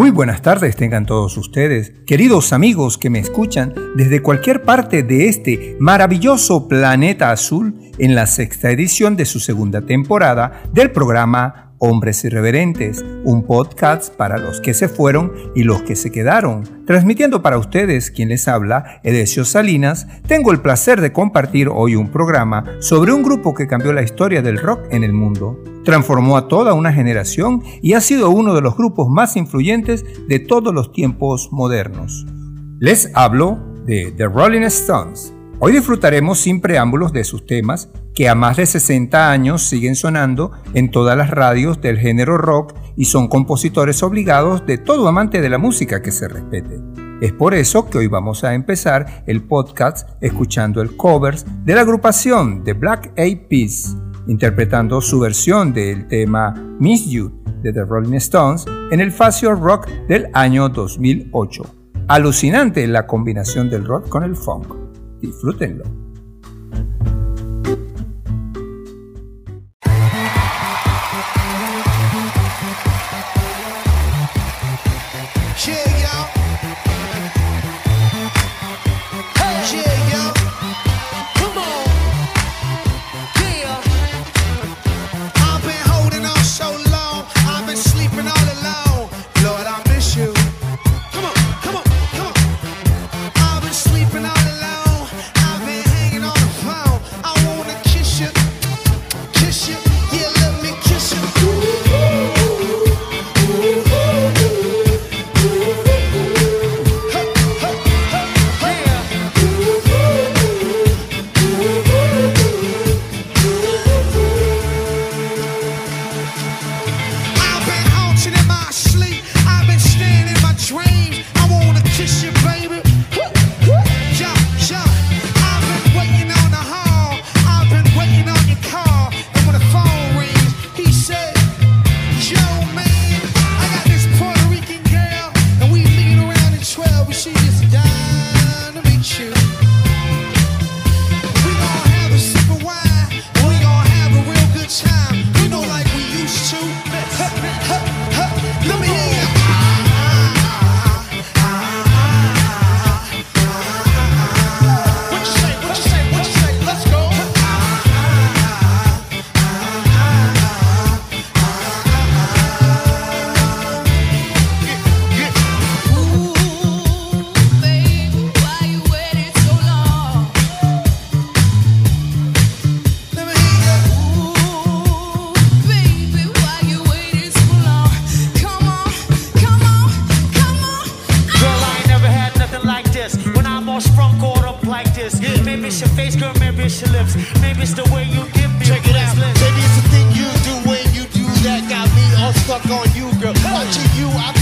Muy buenas tardes tengan todos ustedes, queridos amigos que me escuchan desde cualquier parte de este maravilloso planeta azul en la sexta edición de su segunda temporada del programa Hombres Irreverentes, un podcast para los que se fueron y los que se quedaron. Transmitiendo para ustedes quien les habla, Edesio Salinas, tengo el placer de compartir hoy un programa sobre un grupo que cambió la historia del rock en el mundo. Transformó a toda una generación y ha sido uno de los grupos más influyentes de todos los tiempos modernos. Les hablo de The Rolling Stones. Hoy disfrutaremos sin preámbulos de sus temas que a más de 60 años siguen sonando en todas las radios del género rock y son compositores obligados de todo amante de la música que se respete. Es por eso que hoy vamos a empezar el podcast escuchando el covers de la agrupación The Black Eyed Peas, interpretando su versión del tema Miss You de The Rolling Stones en el Facio Rock del año 2008. Alucinante la combinación del rock con el funk. Disfrútenlo. maybe it's the way you give me. Check it out. Maybe it's the thing you do when you do that got me all stuck on you, girl. Watching you, I'm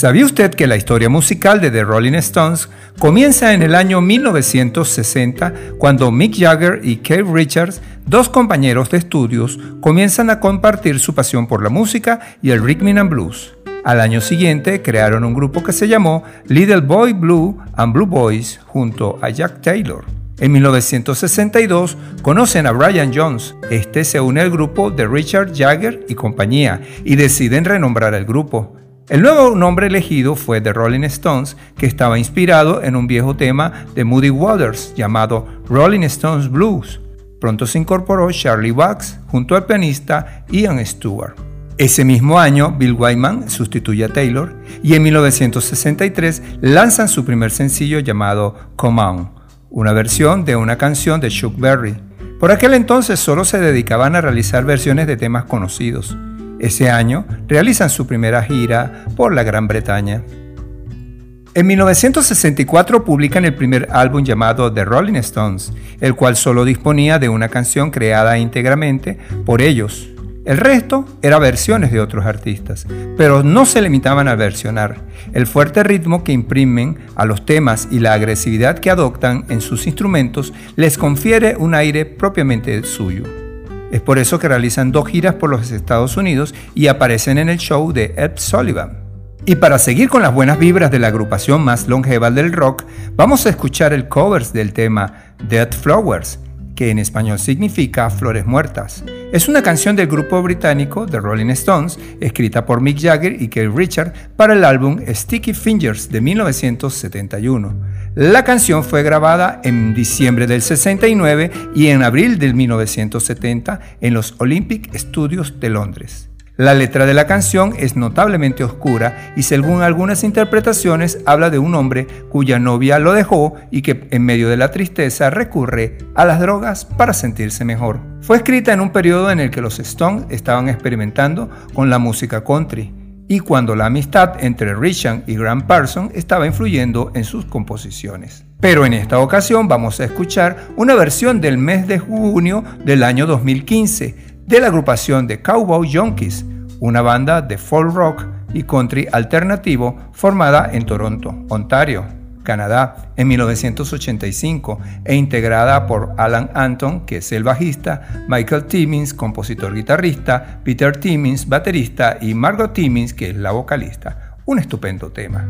¿Sabía usted que la historia musical de The Rolling Stones comienza en el año 1960 cuando Mick Jagger y Keith Richards, dos compañeros de estudios, comienzan a compartir su pasión por la música y el rhythm and blues? Al año siguiente crearon un grupo que se llamó Little Boy Blue and Blue Boys junto a Jack Taylor. En 1962 conocen a Brian Jones. Este se une al grupo de Richard Jagger y compañía y deciden renombrar el grupo. El nuevo nombre elegido fue The Rolling Stones, que estaba inspirado en un viejo tema de Moody Waters llamado Rolling Stones Blues. Pronto se incorporó Charlie Wax junto al pianista Ian Stewart. Ese mismo año, Bill Wyman sustituye a Taylor y en 1963 lanzan su primer sencillo llamado Come On, una versión de una canción de Chuck Berry. Por aquel entonces solo se dedicaban a realizar versiones de temas conocidos. Ese año realizan su primera gira por la Gran Bretaña. En 1964 publican el primer álbum llamado The Rolling Stones, el cual solo disponía de una canción creada íntegramente por ellos. El resto era versiones de otros artistas, pero no se limitaban a versionar. El fuerte ritmo que imprimen a los temas y la agresividad que adoptan en sus instrumentos les confiere un aire propiamente suyo. Es por eso que realizan dos giras por los Estados Unidos y aparecen en el show de Ed Sullivan. Y para seguir con las buenas vibras de la agrupación más longeva del rock, vamos a escuchar el covers del tema Dead Flowers, que en español significa Flores Muertas. Es una canción del grupo británico The Rolling Stones, escrita por Mick Jagger y Keith Richard para el álbum Sticky Fingers de 1971. La canción fue grabada en diciembre del 69 y en abril del 1970 en los Olympic Studios de Londres. La letra de la canción es notablemente oscura y según algunas interpretaciones habla de un hombre cuya novia lo dejó y que en medio de la tristeza recurre a las drogas para sentirse mejor. Fue escrita en un periodo en el que los Stones estaban experimentando con la música country y cuando la amistad entre Richard y Grant Parson estaba influyendo en sus composiciones. Pero en esta ocasión vamos a escuchar una versión del mes de junio del año 2015 de la agrupación de Cowboy Junkies, una banda de folk rock y country alternativo formada en Toronto, Ontario. Canadá en 1985 e integrada por Alan Anton, que es el bajista, Michael Timmins, compositor guitarrista, Peter Timmins, baterista y Margot Timmins, que es la vocalista. Un estupendo tema.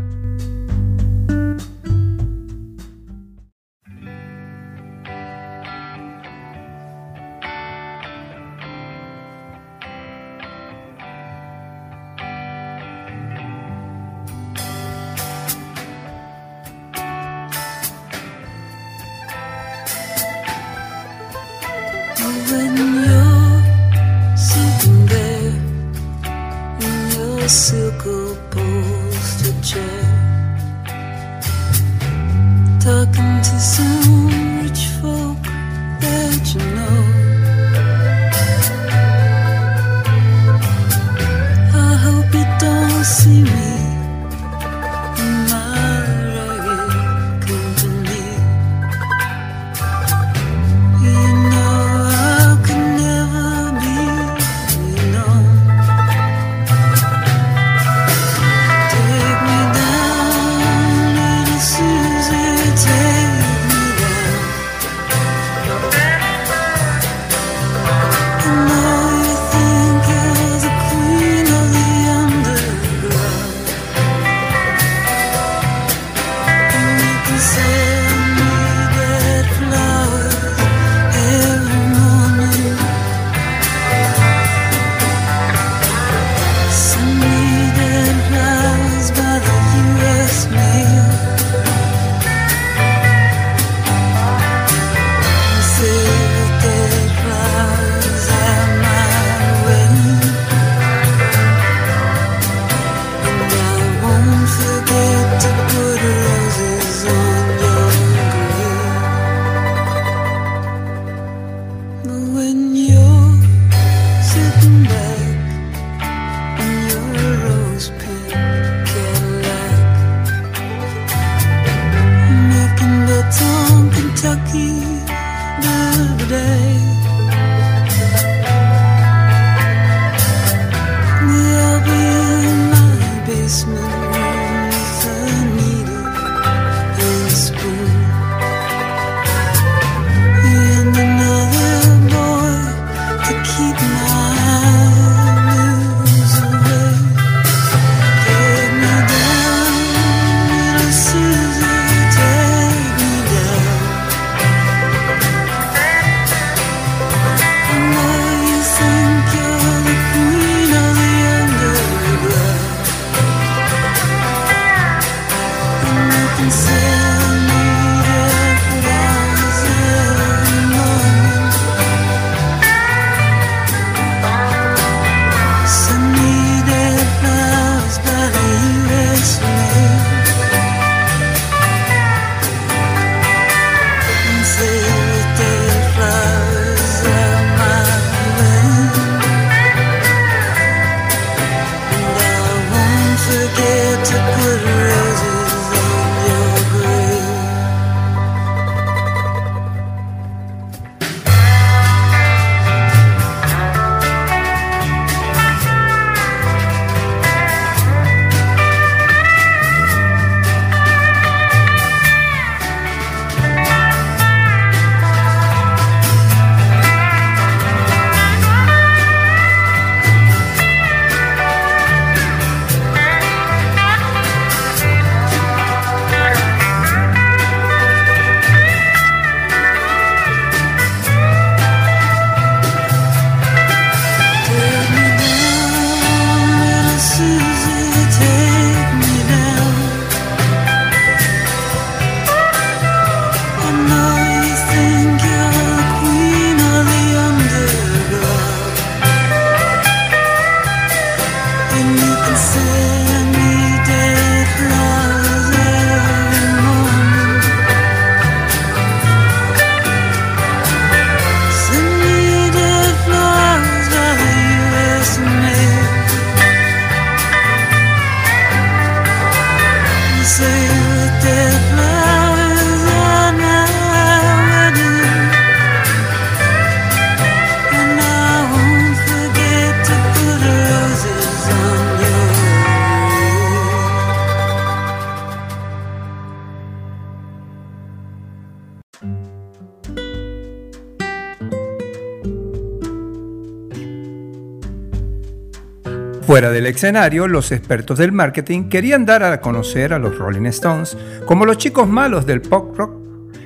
Fuera del escenario, los expertos del marketing querían dar a conocer a los Rolling Stones como los chicos malos del pop rock,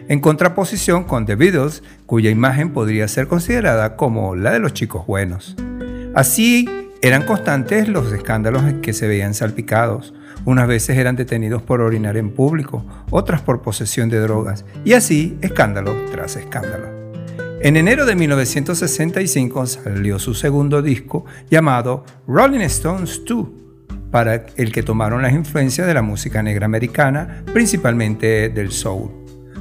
en contraposición con The Beatles, cuya imagen podría ser considerada como la de los chicos buenos. Así, eran constantes los escándalos que se veían salpicados. Unas veces eran detenidos por orinar en público, otras por posesión de drogas, y así escándalo tras escándalo. En enero de 1965 salió su segundo disco llamado Rolling Stones 2, para el que tomaron las influencias de la música negra americana, principalmente del soul.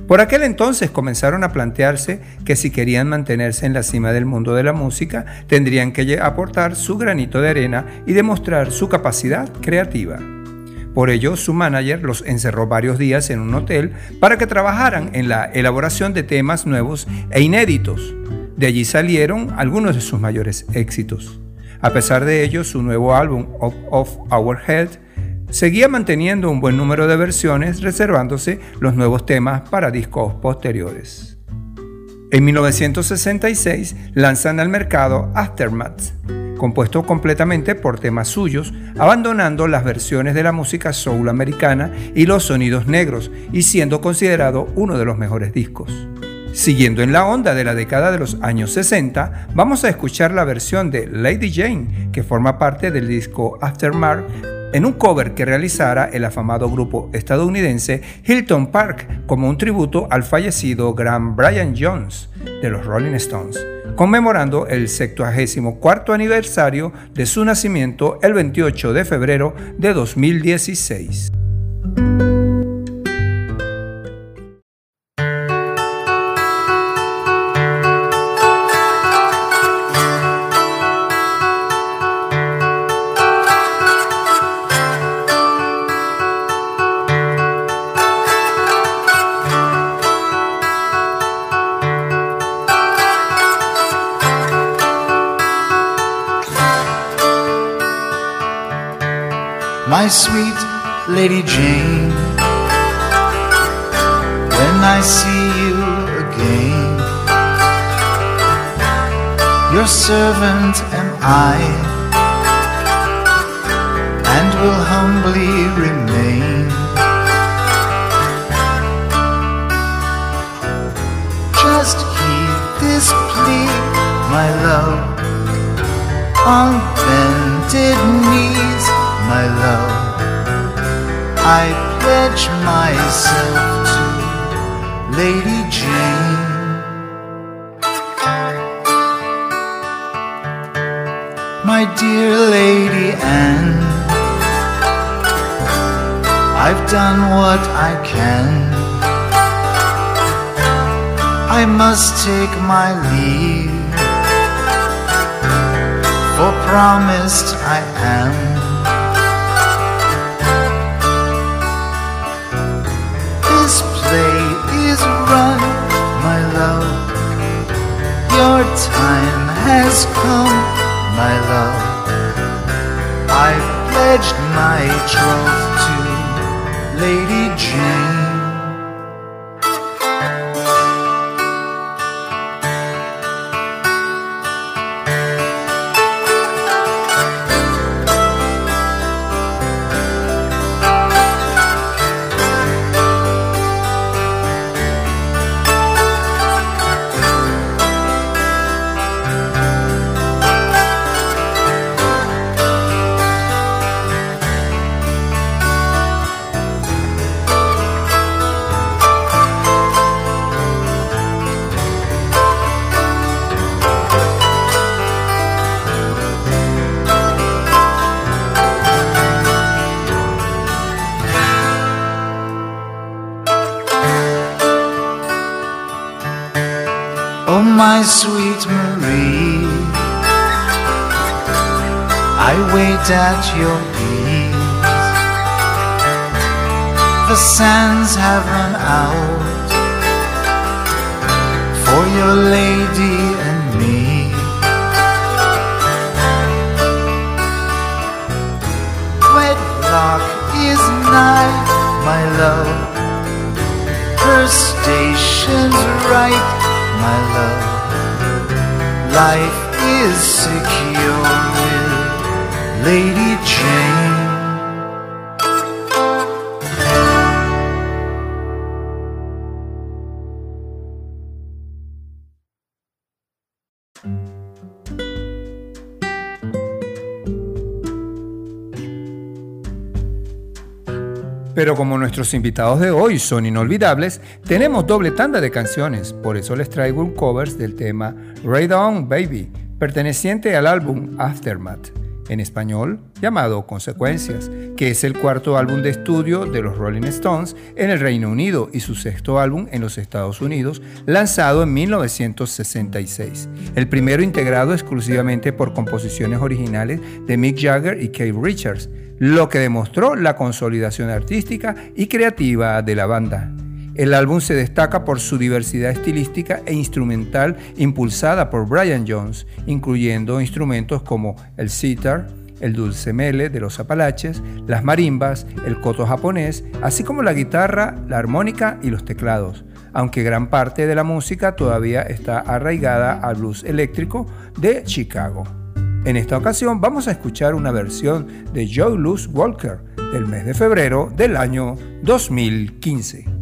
Por aquel entonces comenzaron a plantearse que si querían mantenerse en la cima del mundo de la música, tendrían que aportar su granito de arena y demostrar su capacidad creativa. Por ello, su manager los encerró varios días en un hotel para que trabajaran en la elaboración de temas nuevos e inéditos. De allí salieron algunos de sus mayores éxitos. A pesar de ello, su nuevo álbum Of, Our Head seguía manteniendo un buen número de versiones, reservándose los nuevos temas para discos posteriores. En 1966 lanzan al mercado Aftermath, compuesto completamente por temas suyos, abandonando las versiones de la música soul americana y los sonidos negros, y siendo considerado uno de los mejores discos. Siguiendo en la onda de la década de los años 60, vamos a escuchar la versión de Lady Jane, que forma parte del disco Aftermath, en un cover que realizara el afamado grupo estadounidense Hilton Park como un tributo al fallecido gran Brian Jones de los Rolling Stones conmemorando el 74 aniversario de su nacimiento el 28 de febrero de 2016. My dear Lady Anne, I've done what I can. I must take my leave, for promised I am. Your time has come, my love. I've pledged my troth to Lady Jane. At your ease. The sands have run out for your lady and me. Wedlock is nigh, my love. Her station's right, my love life is secure Lady Jane. Pero como nuestros invitados de hoy son inolvidables, tenemos doble tanda de canciones, por eso les traigo un covers del tema Raid On Baby, perteneciente al álbum Aftermath, en español llamado Consecuencias, que es el cuarto álbum de estudio de los Rolling Stones en el Reino Unido y su sexto álbum en los Estados Unidos, lanzado en 1966. El primero integrado exclusivamente por composiciones originales de Mick Jagger y Keith Richards, lo que demostró la consolidación artística y creativa de la banda. El álbum se destaca por su diversidad estilística e instrumental impulsada por Brian Jones, incluyendo instrumentos como el sitar, el dulce mele de los Apalaches, las marimbas, el koto japonés, así como la guitarra, la armónica y los teclados, aunque gran parte de la música todavía está arraigada al blues eléctrico de Chicago. En esta ocasión vamos a escuchar una versión de Joe Louis Walker del mes de febrero del año 2015.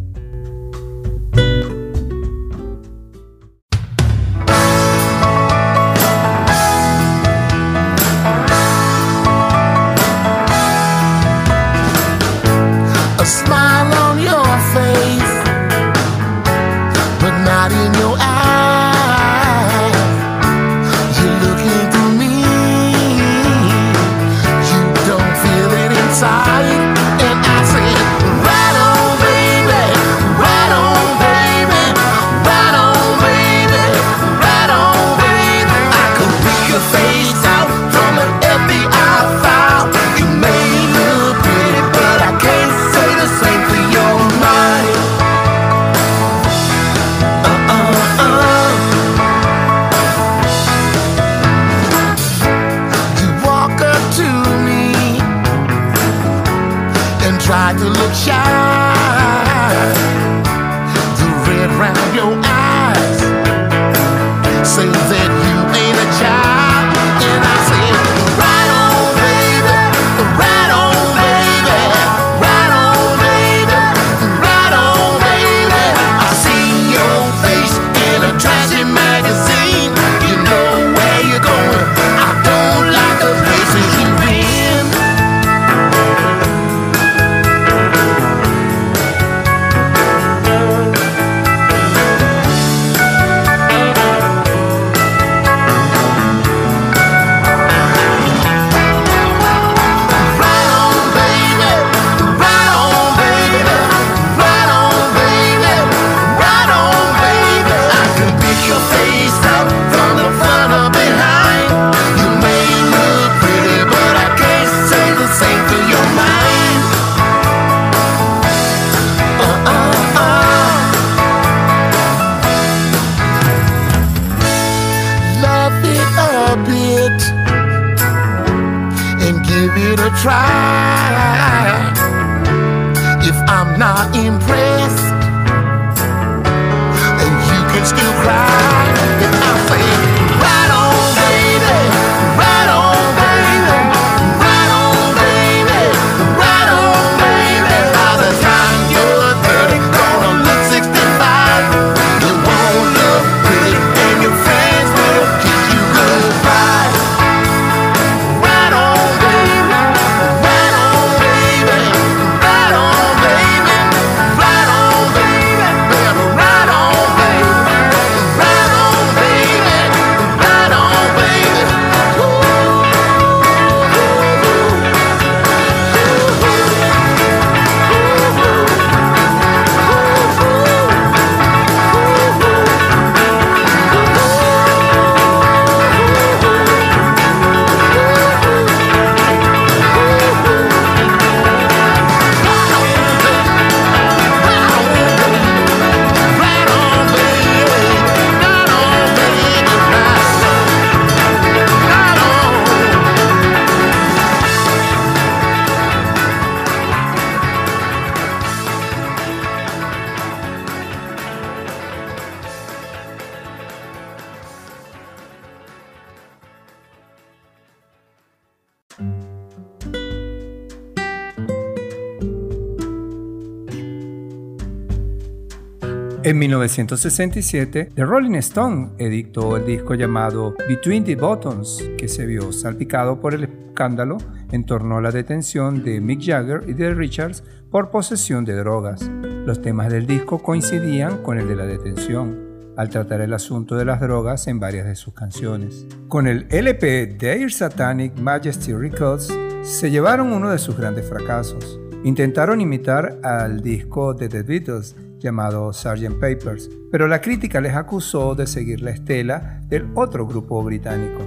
1967, The Rolling Stone editó el disco llamado Between the Buttons, que se vio salpicado por el escándalo en torno a la detención de Mick Jagger y de Richards por posesión de drogas. Los temas del disco coincidían con el de la detención, al tratar el asunto de las drogas en varias de sus canciones. Con el LP Their Satanic Majesty Records se llevaron uno de sus grandes fracasos. Intentaron imitar al disco de The Beatles llamado Sgt. Papers, pero la crítica les acusó de seguir la estela del otro grupo británico.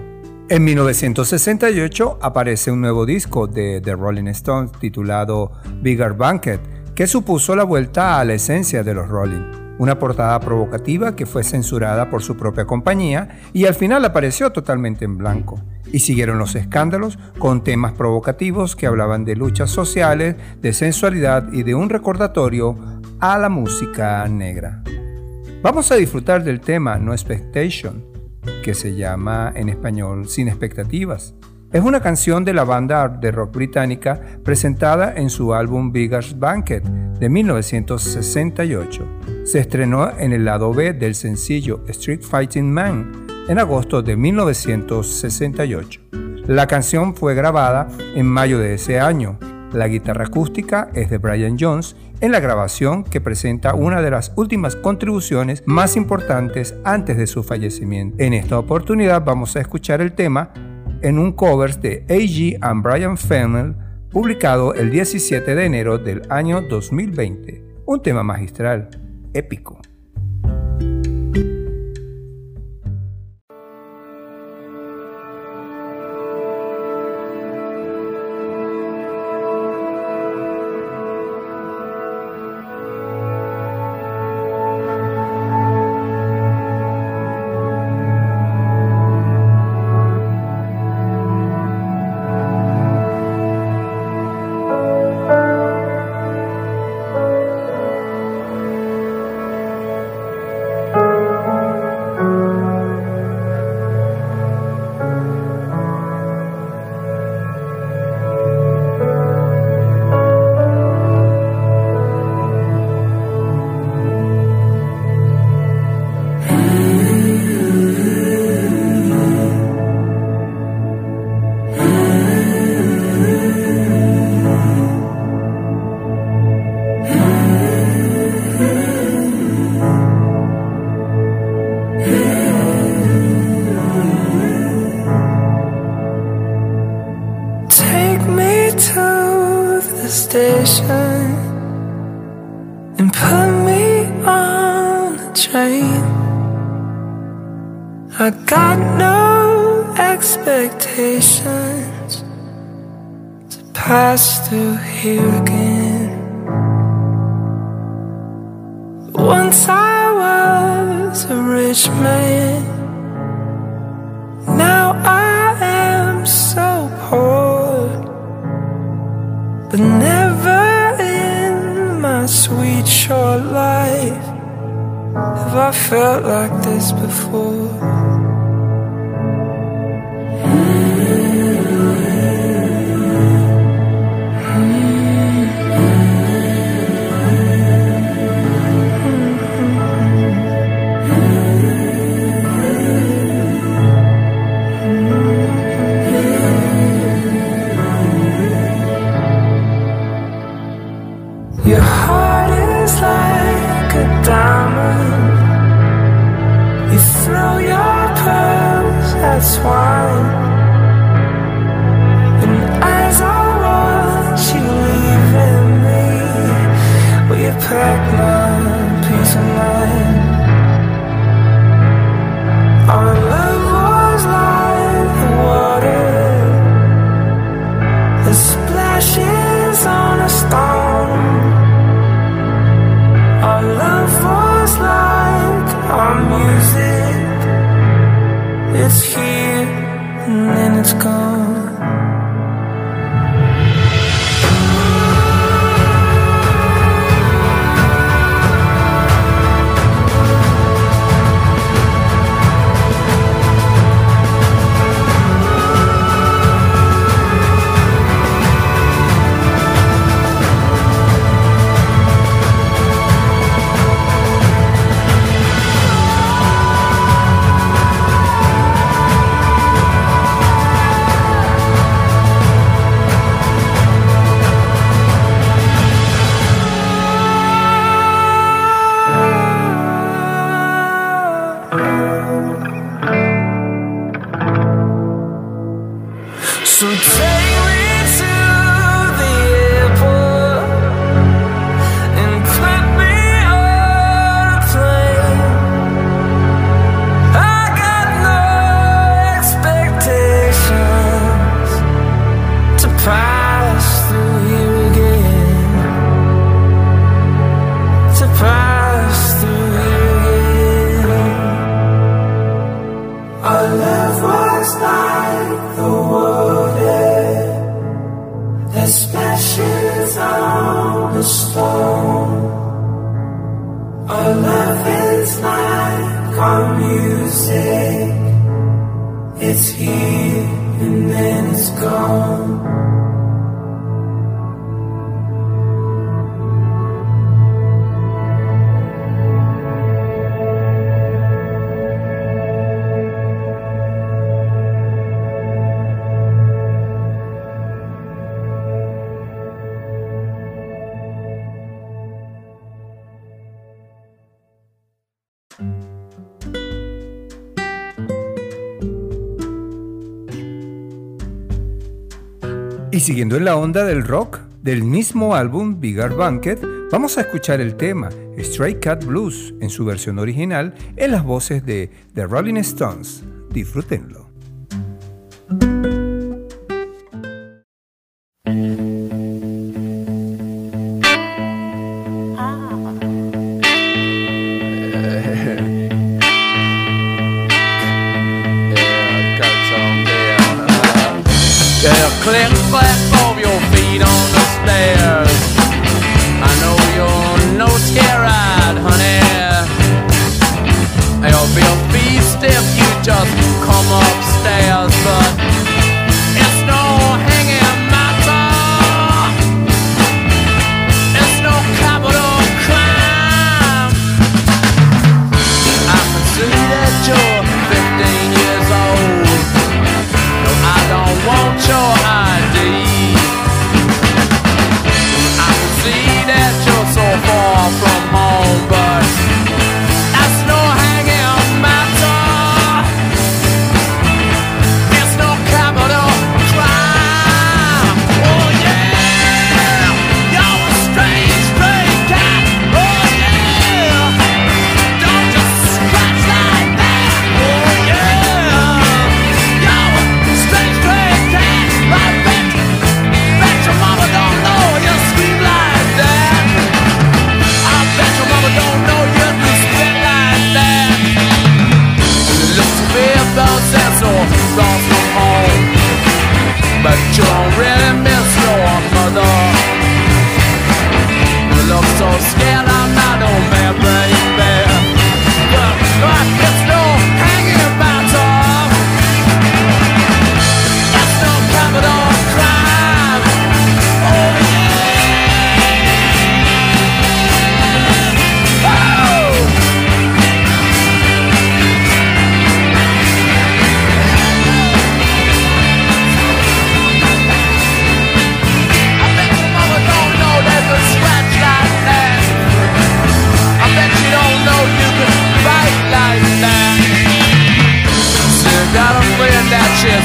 En 1968 aparece un nuevo disco de The Rolling Stones titulado Bigger Banquet, que supuso la vuelta a la esencia de los Rolling. Una portada provocativa que fue censurada por su propia compañía y al final apareció totalmente en blanco. Y siguieron los escándalos con temas provocativos que hablaban de luchas sociales, de sensualidad y de un recordatorio a la música negra. Vamos a disfrutar del tema No Expectation, que se llama en español Sin expectativas. Es una canción de la banda de rock británica presentada en su álbum Biggest Banquet de 1968. Se estrenó en el lado B del sencillo Street Fighting Man en agosto de 1968. La canción fue grabada en mayo de ese año. La guitarra acústica es de Brian Jones en la grabación que presenta una de las últimas contribuciones más importantes antes de su fallecimiento. En esta oportunidad vamos a escuchar el tema en un cover de A.G. and Brian Fennell publicado el 17 de enero del año 2020. Un tema magistral, épico. Y siguiendo en la onda del rock, del mismo álbum Bigger Banquet, vamos a escuchar el tema Stray Cat Blues en su versión original en las voces de The Rolling Stones. Disfrútenlo.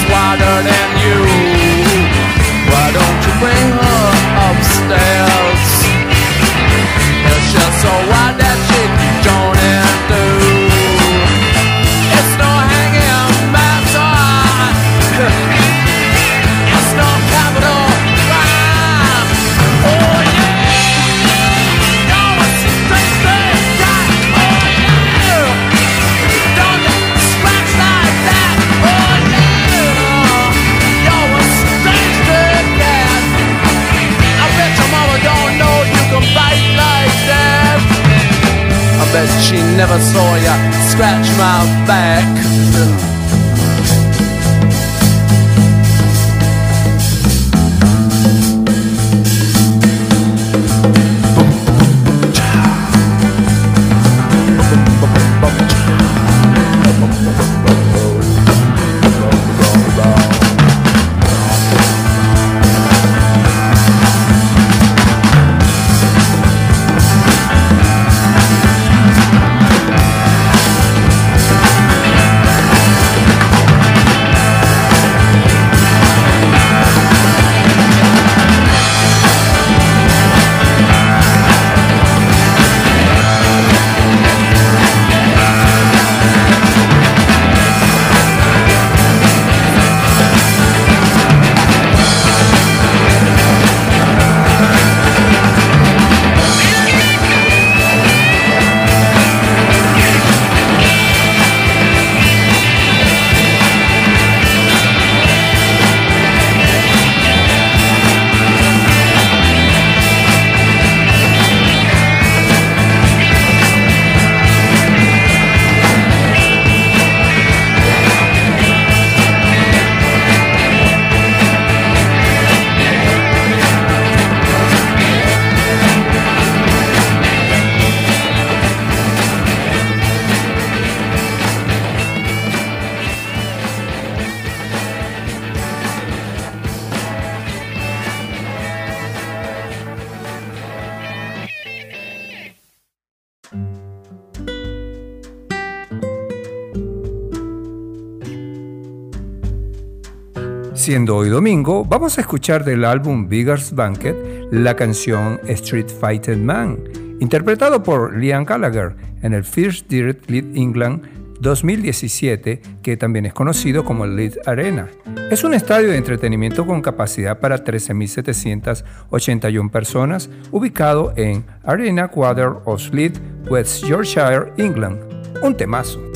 wider than you. saw you scratch my back. Domingo, vamos a escuchar del álbum Bigger's Banquet la canción Street Fighter Man, interpretado por Liam Gallagher en el First Direct Lead England 2017, que también es conocido como Lead Arena. Es un estadio de entretenimiento con capacidad para 13.781 personas, ubicado en Arena Quarter of Lead, West Yorkshire, England. Un temazo.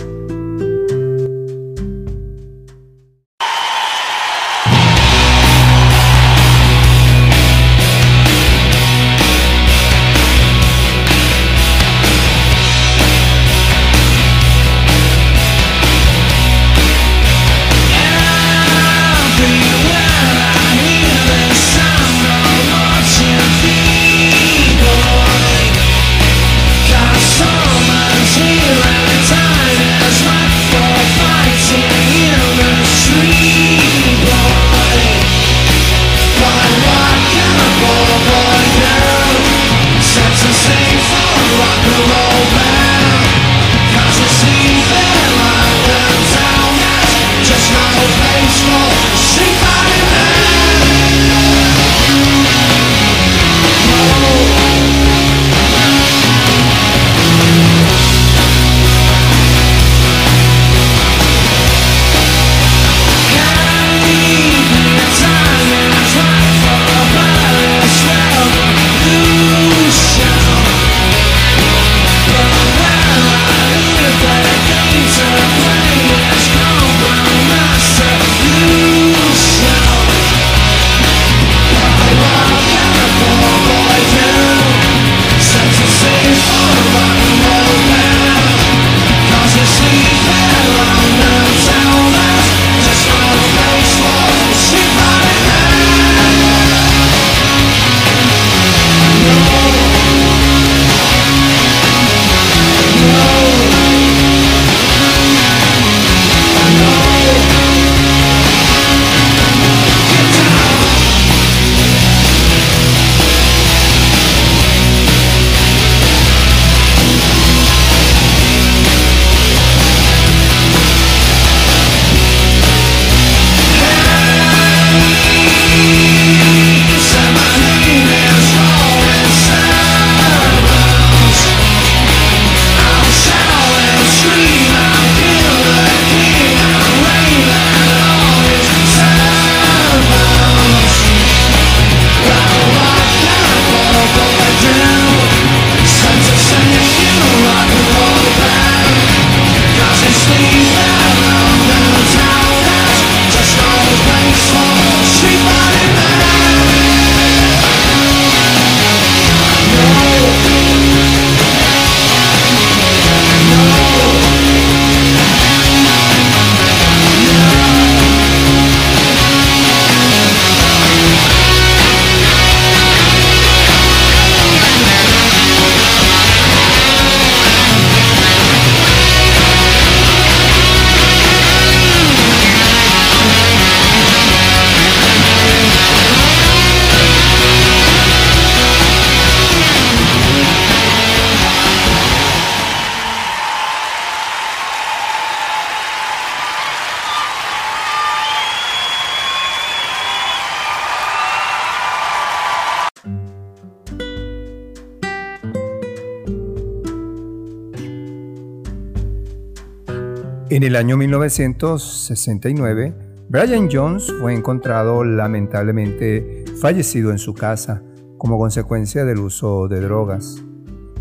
En el año 1969, Brian Jones fue encontrado lamentablemente fallecido en su casa como consecuencia del uso de drogas.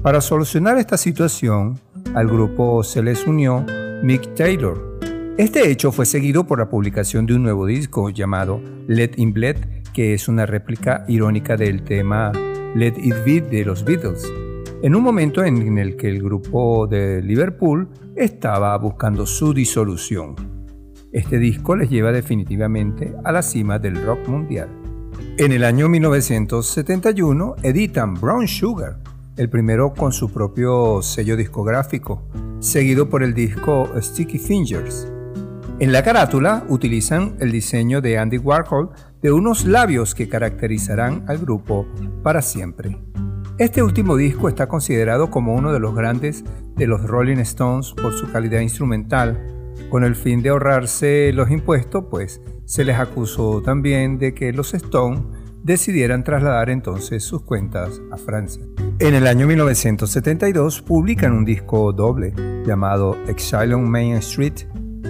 Para solucionar esta situación, al grupo se les unió Mick Taylor. Este hecho fue seguido por la publicación de un nuevo disco llamado Let In Bleed, que es una réplica irónica del tema Let It Be de los Beatles en un momento en el que el grupo de Liverpool estaba buscando su disolución. Este disco les lleva definitivamente a la cima del rock mundial. En el año 1971 editan Brown Sugar, el primero con su propio sello discográfico, seguido por el disco Sticky Fingers. En la carátula utilizan el diseño de Andy Warhol de unos labios que caracterizarán al grupo para siempre. Este último disco está considerado como uno de los grandes de los Rolling Stones por su calidad instrumental, Con el fin de ahorrarse los impuestos, pues se les acusó también de que los Stones decidieran trasladar entonces sus cuentas a Francia. En el año 1972 publican un disco doble llamado Exile on Main Street,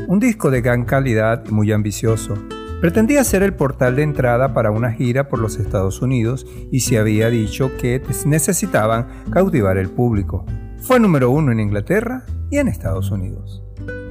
un disco de gran calidad y muy ambicioso. Pretendía ser el portal de entrada para una gira por los Estados Unidos y se había dicho que necesitaban cautivar el público. Fue número uno en Inglaterra y en Estados Unidos.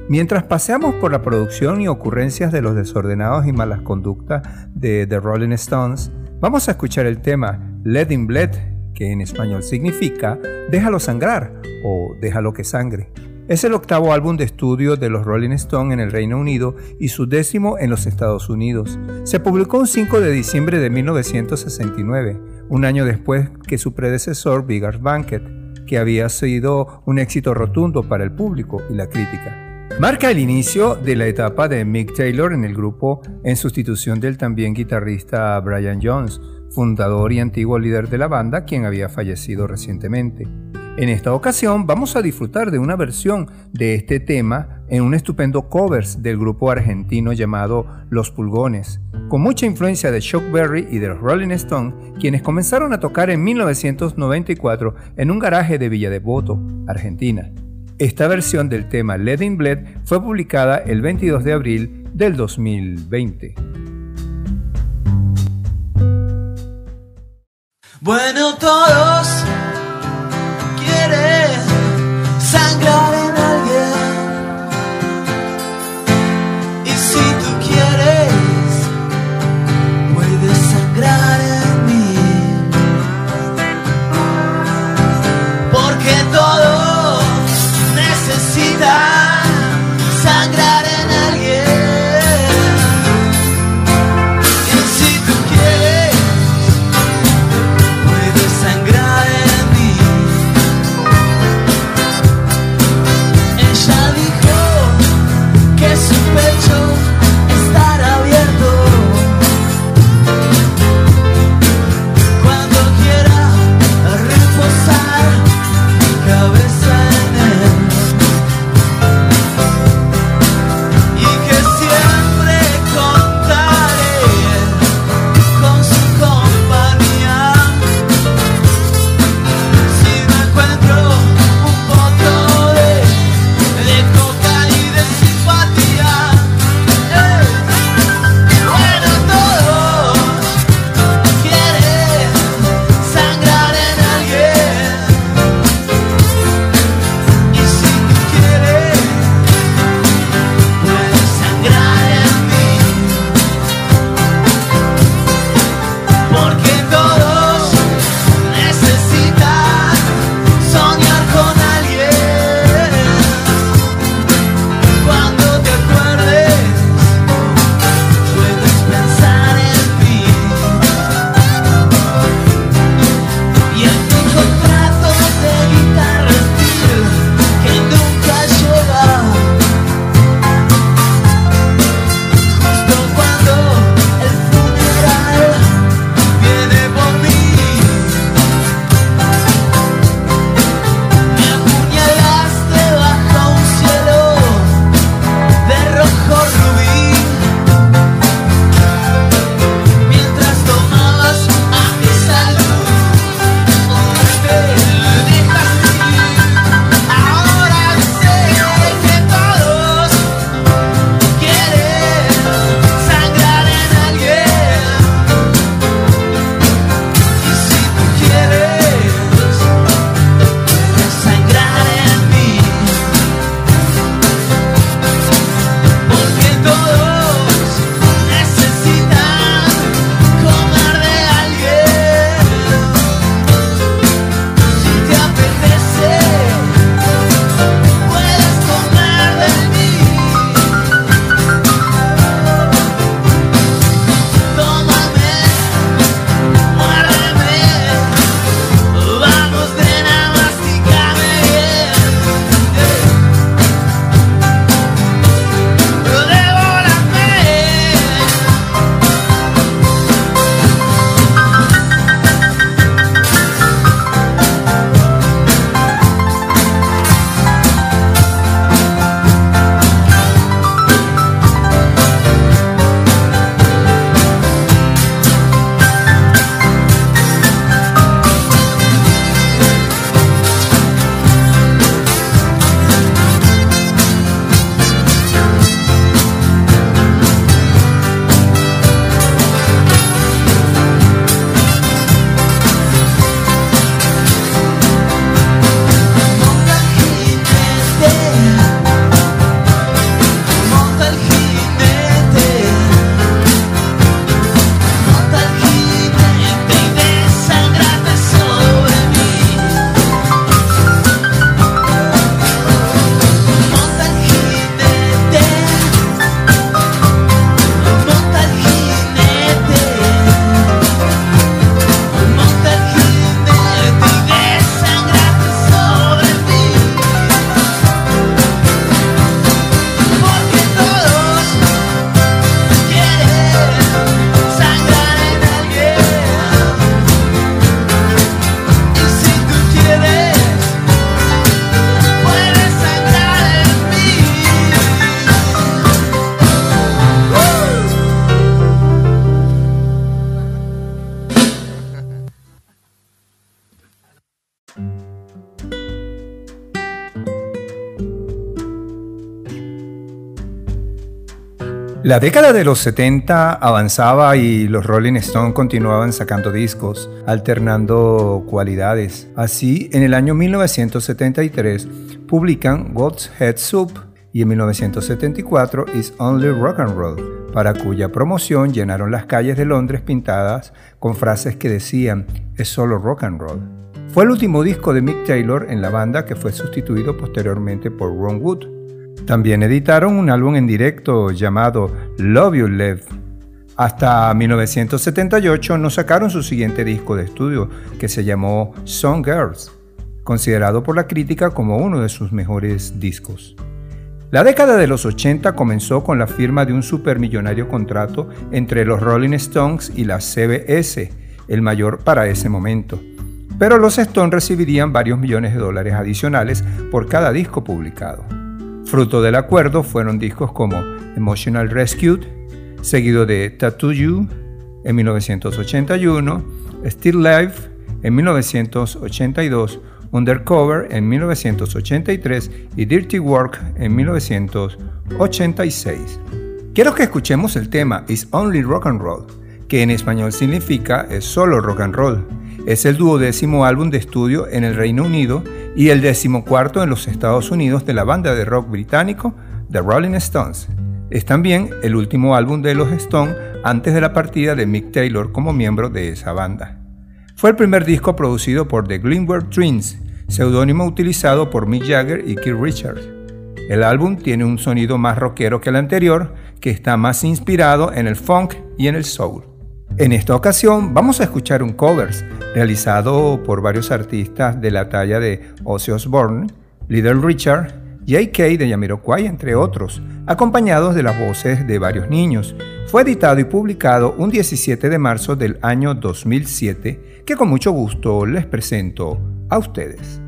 Mientras paseamos por la producción y ocurrencias de los desordenados y malas conductas de The Rolling Stones, Vamos a escuchar el tema Let Him Bled, que en español significa Déjalo sangrar o Déjalo que sangre. Es el octavo álbum de estudio de los Rolling Stones en el Reino Unido y su décimo en los Estados Unidos. Se publicó un 5 de diciembre de 1969, un año después que su predecesor Bigger Banquet, que había sido un éxito rotundo para el público y la crítica. Marca el inicio de la etapa de Mick Taylor en el grupo en sustitución del también guitarrista Brian Jones, fundador y antiguo líder de la banda, quien había fallecido recientemente. En esta ocasión vamos a disfrutar de una versión de este tema en un estupendo covers del grupo argentino llamado Los Pulgones, con mucha influencia de Chuck Berry y de los Rolling Stones, quienes comenzaron a tocar en 1994 en un garaje de Villa Devoto, Argentina. Esta versión del tema Let In Bled fue publicada el 22 de abril del 2020. Bueno, todos La década de los 70 avanzaba y los Rolling Stones continuaban sacando discos, alternando cualidades. Así, en el año 1973 publican God's Head Soup y en 1974 Is Only Rock and Roll, para cuya promoción llenaron las calles de Londres pintadas con frases que decían es solo rock and roll. Fue el último disco de Mick Taylor en la banda que fue sustituido posteriormente por Ron Wood. También editaron un álbum en directo llamado Love You Live. Hasta 1978 no sacaron su siguiente disco de estudio, que se llamó Song Girls, considerado por la crítica como uno de sus mejores discos. La década de los 80 comenzó con la firma de un supermillonario contrato entre los Rolling Stones y la CBS, el mayor para ese momento. Pero los Stones recibirían varios millones de dólares adicionales por cada disco publicado. Fruto del acuerdo fueron discos como Emotional Rescued, seguido de Tattoo You en 1981, Still Life en 1982, Undercover en 1983 y Dirty Work en 1986. Quiero que escuchemos el tema It's Only Rock and Roll, que en español significa es solo rock and roll. Es el duodécimo álbum de estudio en el Reino Unido y el decimocuarto en los Estados Unidos de la banda de rock británico The Rolling Stones. Es también el último álbum de los Stones antes de la partida de Mick Taylor como miembro de esa banda. Fue el primer disco producido por The Greenwood Twins, seudónimo utilizado por Mick Jagger y Keith Richards. El álbum tiene un sonido más rockero que el anterior, que está más inspirado en el funk y en el soul. En esta ocasión vamos a escuchar un covers realizado por varios artistas de la talla de Ozzy Osbourne, Little Richard, J.K. de Yamiroquai, entre otros, acompañados de las voces de varios niños. Fue editado y publicado un 17 de marzo del año 2007, que con mucho gusto les presento a ustedes.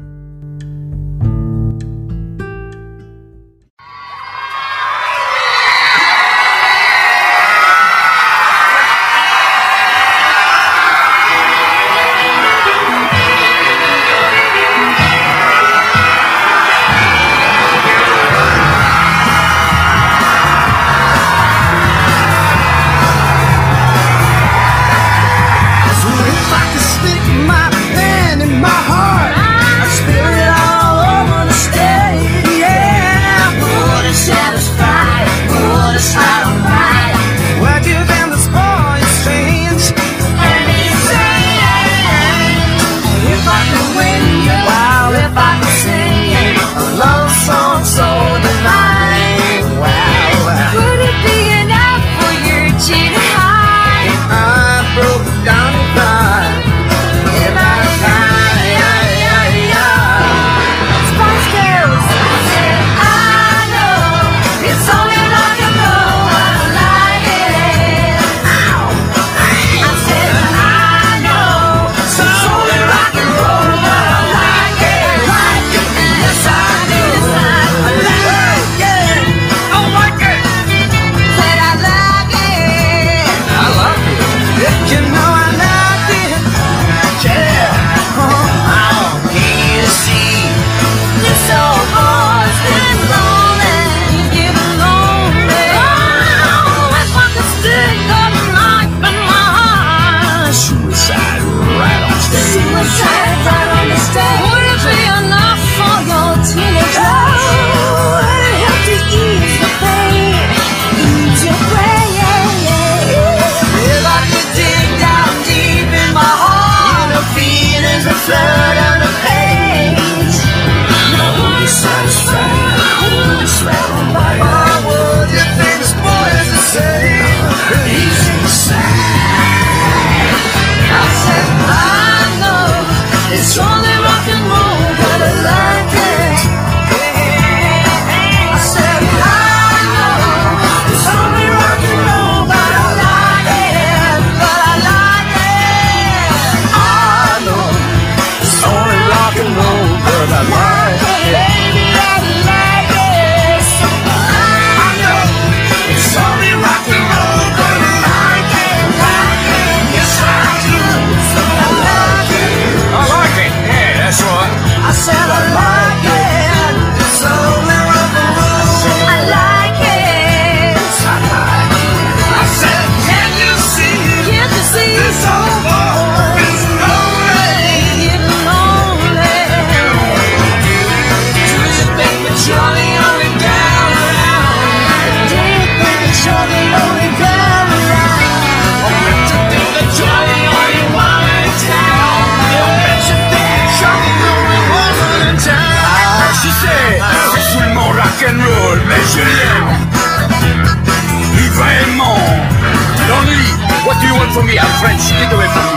me, I'm French, get away from me.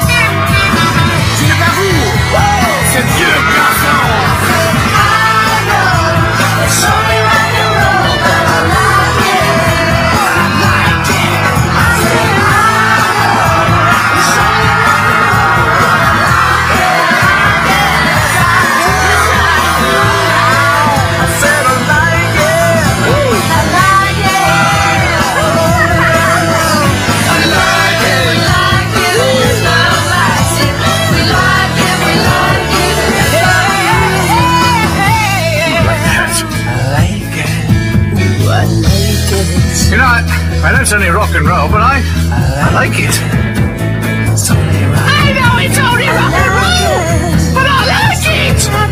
Know it's only rock and roll, but I, I like it. I know it's only rock and roll, but I like it.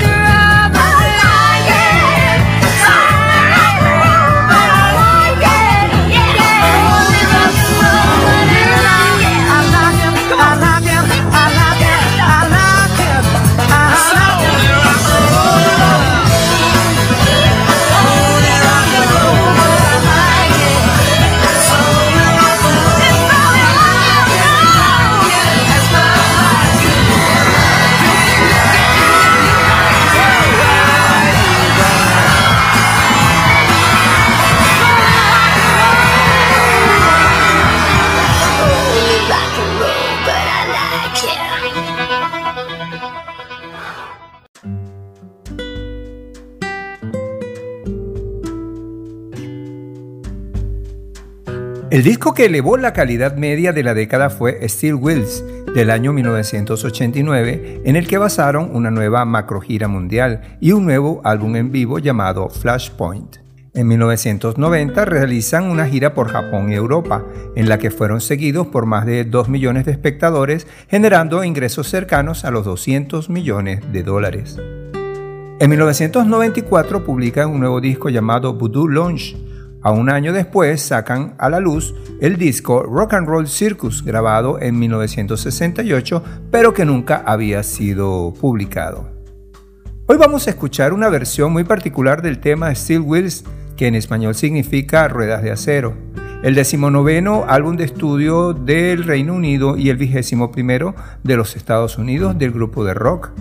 Disco que elevó la calidad media de la década fue Steel Wheels del año 1989, en el que basaron una nueva macrogira mundial y un nuevo álbum en vivo llamado Flashpoint. En 1990 realizan una gira por Japón y Europa, en la que fueron seguidos por más de 2 millones de espectadores, generando ingresos cercanos a los 200 millones de dólares. En 1994 publican un nuevo disco llamado Voodoo Lounge. A un año después sacan a la luz el disco Rock and Roll Circus, grabado en 1968, pero que nunca había sido publicado. Hoy vamos a escuchar una versión muy particular del tema Steel Wheels, que en español significa ruedas de acero, el decimonoveno álbum de estudio del Reino Unido y el vigésimo primero de los Estados Unidos del grupo de rock.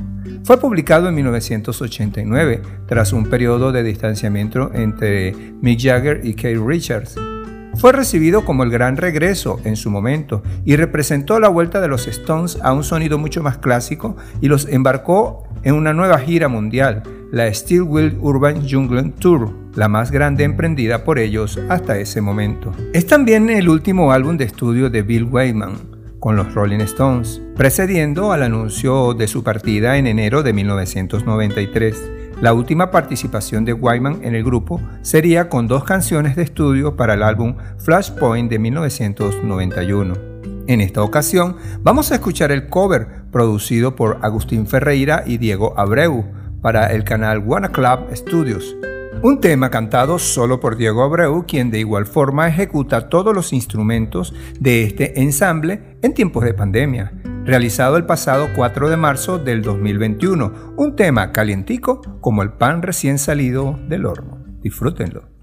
Fue publicado en 1989, tras un periodo de distanciamiento entre Mick Jagger y Keith Richards. Fue recibido como el gran regreso en su momento y representó la vuelta de los Stones a un sonido mucho más clásico y los embarcó en una nueva gira mundial, la Steel Wheel Urban Jungle Tour, la más grande emprendida por ellos hasta ese momento. Es también el último álbum de estudio de Bill Wyman con los Rolling Stones, precediendo al anuncio de su partida en enero de 1993. La última participación de Wyman en el grupo sería con dos canciones de estudio para el álbum Flashpoint de 1991. En esta ocasión vamos a escuchar el cover producido por Agustín Ferreira y Diego Abreu para el canal Wanna Club Studios. Un tema cantado solo por Diego Abreu, quien de igual forma ejecuta todos los instrumentos de este ensamble en tiempos de pandemia, realizado el pasado 4 de marzo del 2021, un tema calientico como el pan recién salido del horno. Disfrútenlo.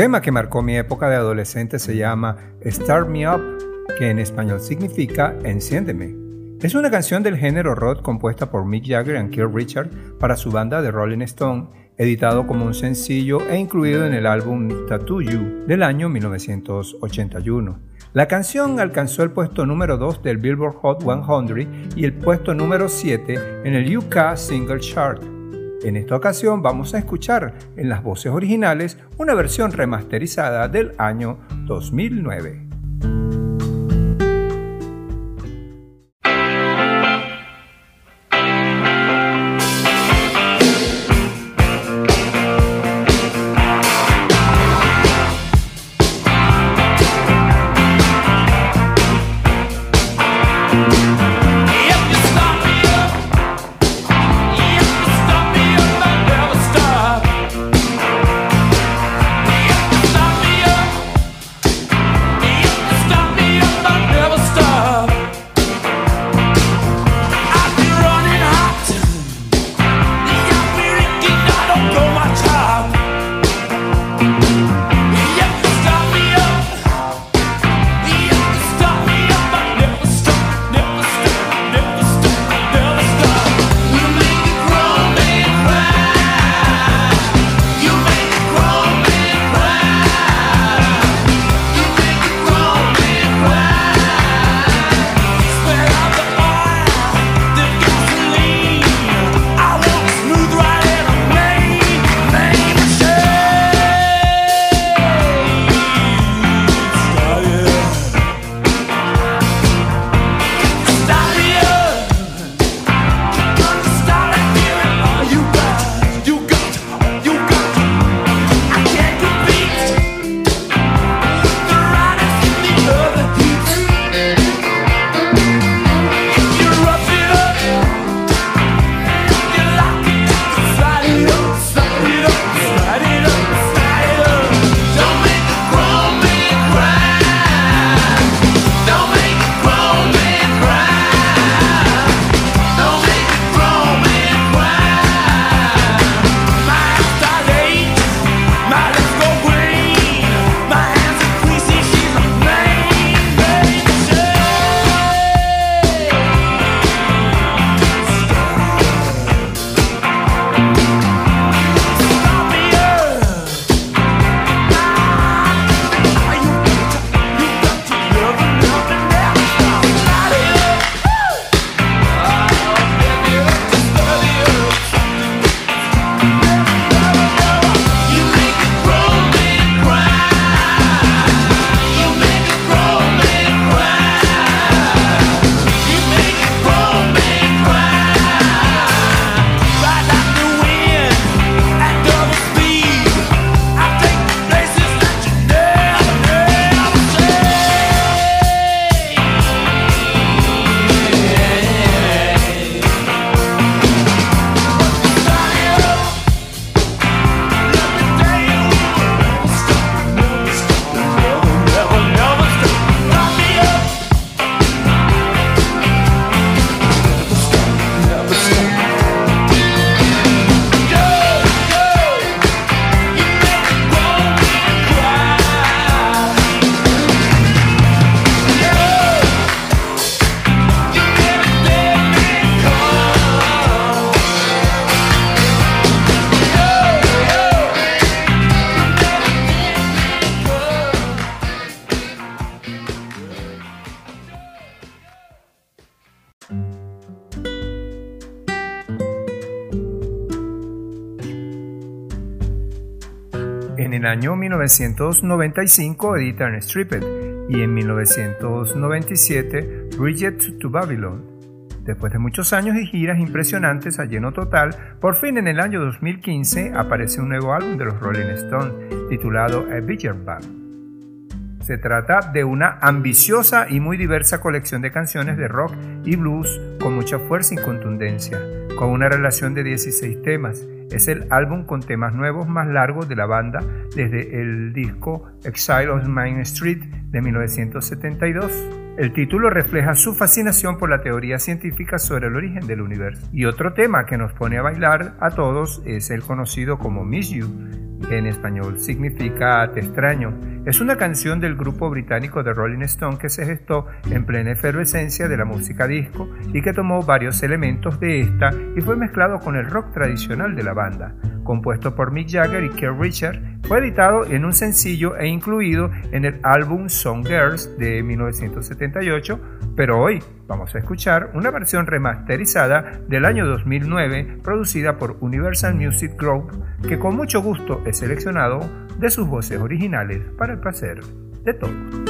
Tema que marcó mi época de adolescente se llama Start Me Up, que en español significa Enciéndeme. Es una canción del género rock compuesta por Mick Jagger y Keith Richard para su banda de Rolling Stone, editado como un sencillo e incluido en el álbum Tattoo You del año 1981. La canción alcanzó el puesto número 2 del Billboard Hot 100 y el puesto número 7 en el UK Single Chart. En esta ocasión vamos a escuchar en las voces originales una versión remasterizada del año 2009. 1995 editan Stripped y en 1997 Bridget to Babylon. Después de muchos años y giras impresionantes a lleno total, por fin en el año 2015 aparece un nuevo álbum de los Rolling Stones titulado A Bigger Band. Se trata de una ambiciosa y muy diversa colección de canciones de rock y blues con mucha fuerza y contundencia, con una relación de 16 temas. Es el álbum con temas nuevos más largos de la banda desde el disco Exile on Main Street de 1972. El título refleja su fascinación por la teoría científica sobre el origen del universo. Y otro tema que nos pone a bailar a todos es el conocido como Miss You, que en español significa Te extraño. Es una canción del grupo británico de Rolling Stone que se gestó en plena efervescencia de la música disco y que tomó varios elementos de esta y fue mezclado con el rock tradicional de la banda. Compuesto por Mick Jagger y Keith Richard, fue editado en un sencillo e incluido en el álbum Song Girls de 1978, pero hoy vamos a escuchar una versión remasterizada del año 2009 producida por Universal Music Group que con mucho gusto he seleccionado de sus voces originales para el placer de todos.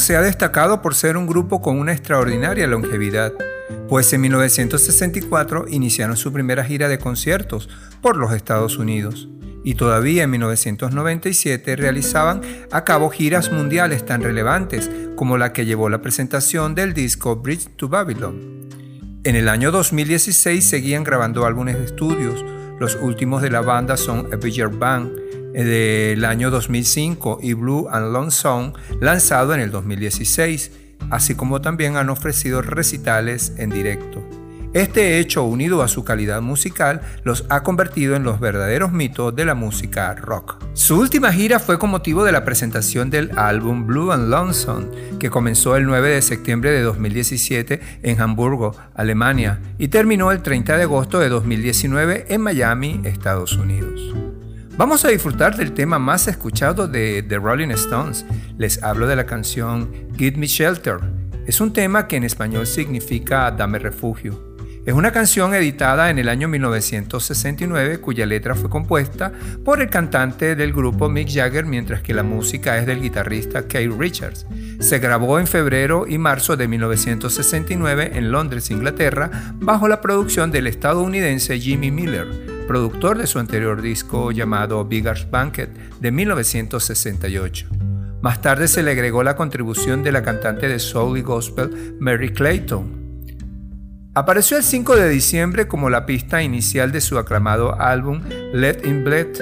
Se ha destacado por ser un grupo con una extraordinaria longevidad, pues en 1964 iniciaron su primera gira de conciertos por los Estados Unidos y todavía en 1997 realizaban a cabo giras mundiales tan relevantes como la que llevó la presentación del disco Bridge to Babylon. En el año 2016 seguían grabando álbumes de estudios, los últimos de la banda son A Bigger Bang, del año 2005 y Blue and Lonesome lanzado en el 2016, así como también han ofrecido recitales en directo. Este hecho, unido a su calidad musical, los ha convertido en los verdaderos mitos de la música rock. Su última gira fue con motivo de la presentación del álbum Blue and Lonesome, que comenzó el 9 de septiembre de 2017 en Hamburgo, Alemania, y terminó el 30 de agosto de 2019 en Miami, Estados Unidos. Vamos a disfrutar del tema más escuchado de The Rolling Stones. Les hablo de la canción Give Me Shelter. Es un tema que en español significa Dame refugio. Es una canción editada en el año 1969 cuya letra fue compuesta por el cantante del grupo Mick Jagger mientras que la música es del guitarrista Keith Richards. Se grabó en febrero y marzo de 1969 en Londres, Inglaterra, bajo la producción del estadounidense Jimmy Miller, productor de su anterior disco llamado Bigger's Banquet de 1968. Más tarde se le agregó la contribución de la cantante de soul y gospel Mary Clayton. Apareció el 5 de diciembre como la pista inicial de su aclamado álbum Let In Bled,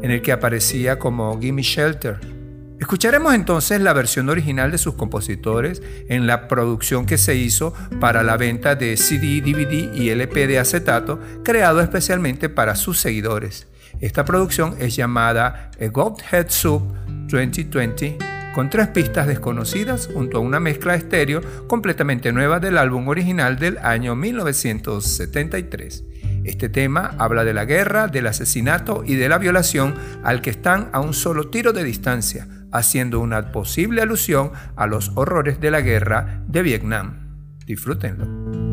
en el que aparecía como Gimme Shelter. Escucharemos entonces la versión original de sus compositores en la producción que se hizo para la venta de CD, DVD y LP de acetato, creado especialmente para sus seguidores. Esta producción es llamada A Godhead Soup 2020 con tres pistas desconocidas junto a una mezcla estéreo completamente nueva del álbum original del año 1973. Este tema habla de la guerra, del asesinato y de la violación al que están a un solo tiro de distancia, haciendo una posible alusión a los horrores de la guerra de Vietnam. Disfrútenlo.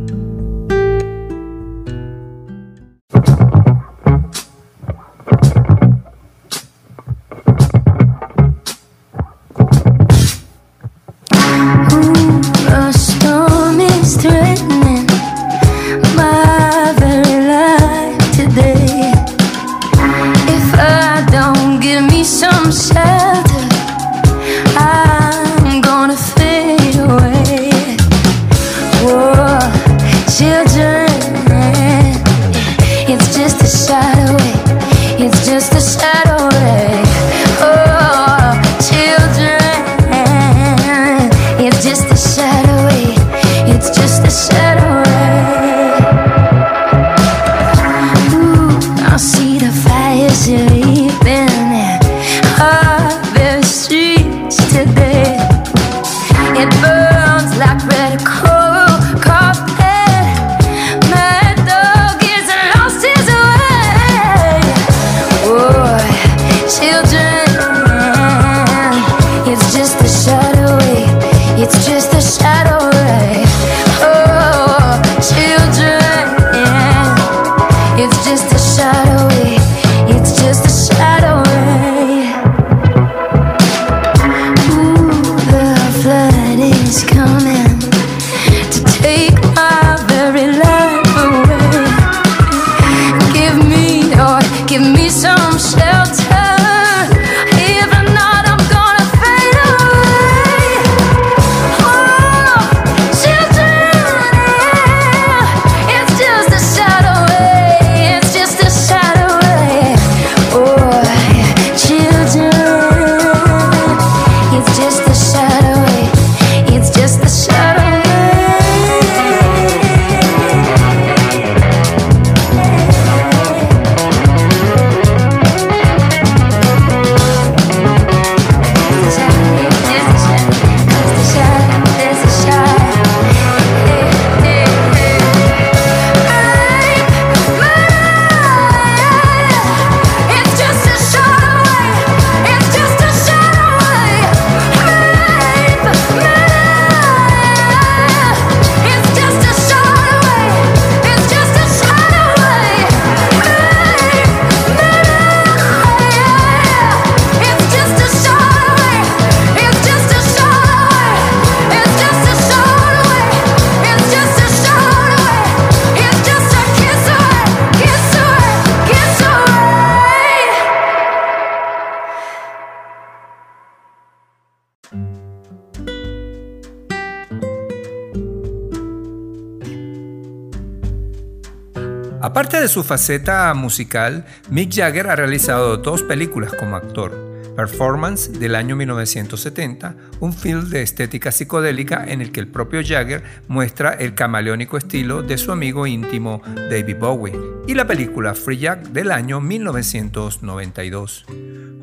De su faceta musical, Mick Jagger ha realizado dos películas como actor. Performance del año 1970, un film de estética psicodélica en el que el propio Jagger muestra el camaleónico estilo de su amigo íntimo David Bowie, y la película Free Jack del año 1992.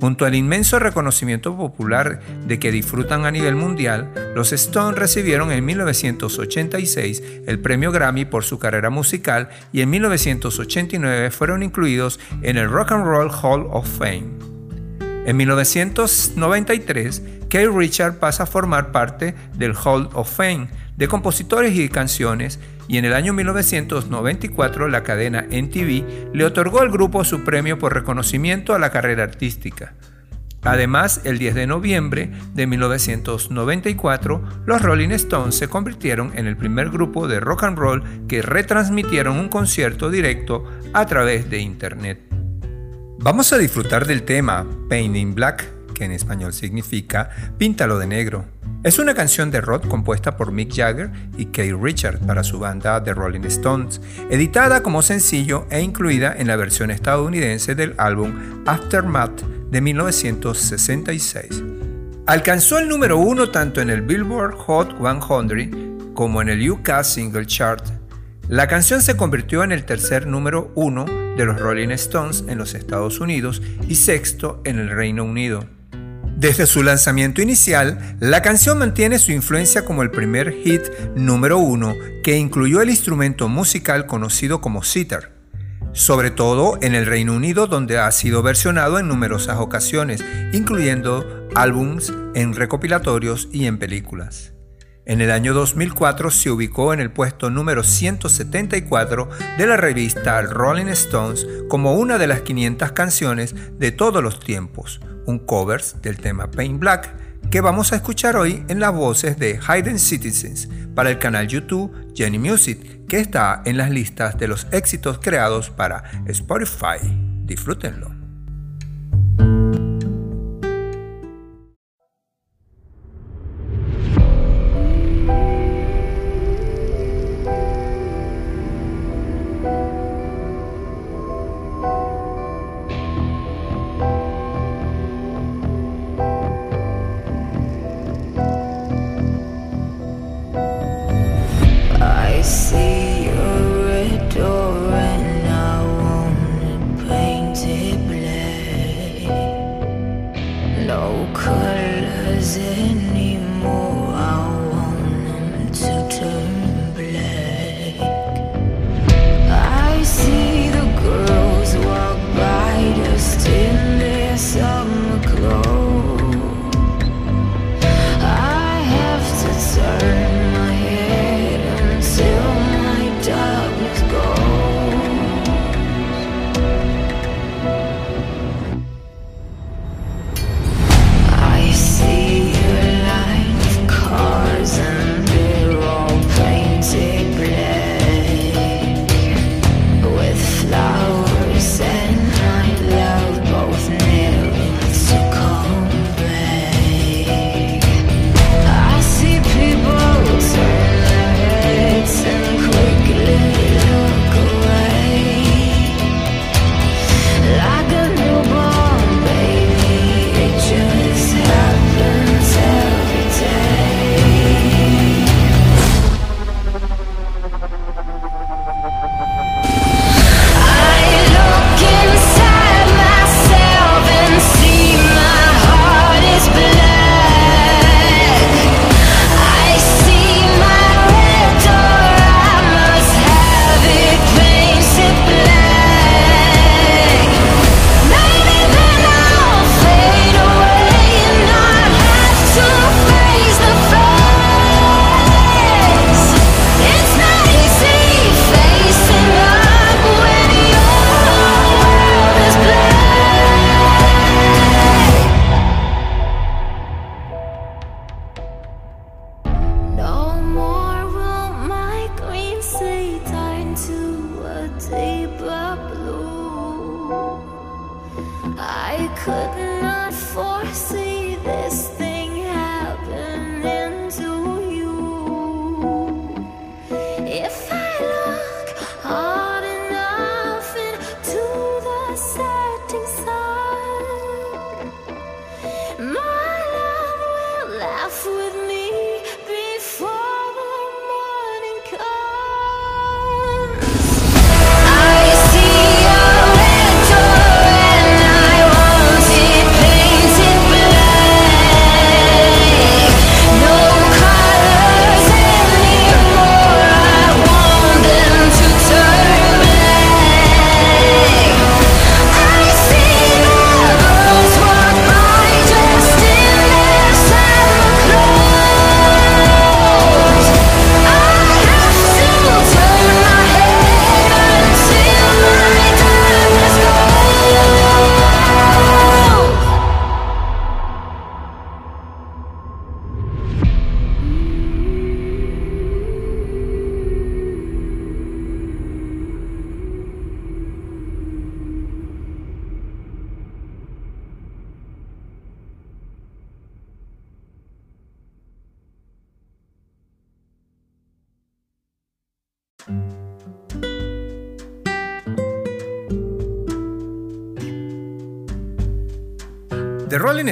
Junto al inmenso reconocimiento popular de que disfrutan a nivel mundial, los Stones recibieron en 1986 el premio Grammy por su carrera musical y en 1989 fueron incluidos en el Rock and Roll Hall of Fame. En 1993, Kay Richard pasa a formar parte del Hall of Fame de compositores y canciones y en el año 1994 la cadena NTV le otorgó al grupo su premio por reconocimiento a la carrera artística. Además, el 10 de noviembre de 1994, los Rolling Stones se convirtieron en el primer grupo de rock and roll que retransmitieron un concierto directo a través de Internet. Vamos a disfrutar del tema Paint in Black, que en español significa Píntalo de negro. Es una canción de rock compuesta por Mick Jagger y Kay Richard para su banda The Rolling Stones, editada como sencillo e incluida en la versión estadounidense del álbum Aftermath de 1966. Alcanzó el número uno tanto en el Billboard Hot 100 como en el UK Single Chart. La canción se convirtió en el tercer número uno de los Rolling Stones en los Estados Unidos y sexto en el Reino Unido. Desde su lanzamiento inicial, la canción mantiene su influencia como el primer hit número uno que incluyó el instrumento musical conocido como sitar, sobre todo en el Reino Unido donde ha sido versionado en numerosas ocasiones, incluyendo álbums en recopilatorios y en películas. En el año 2004 se ubicó en el puesto número 174 de la revista Rolling Stones como una de las 500 canciones de todos los tiempos, un covers del tema Pain Black que vamos a escuchar hoy en las voces de Hidden Citizens para el canal YouTube Jenny Music, que está en las listas de los éxitos creados para Spotify. Disfrútenlo.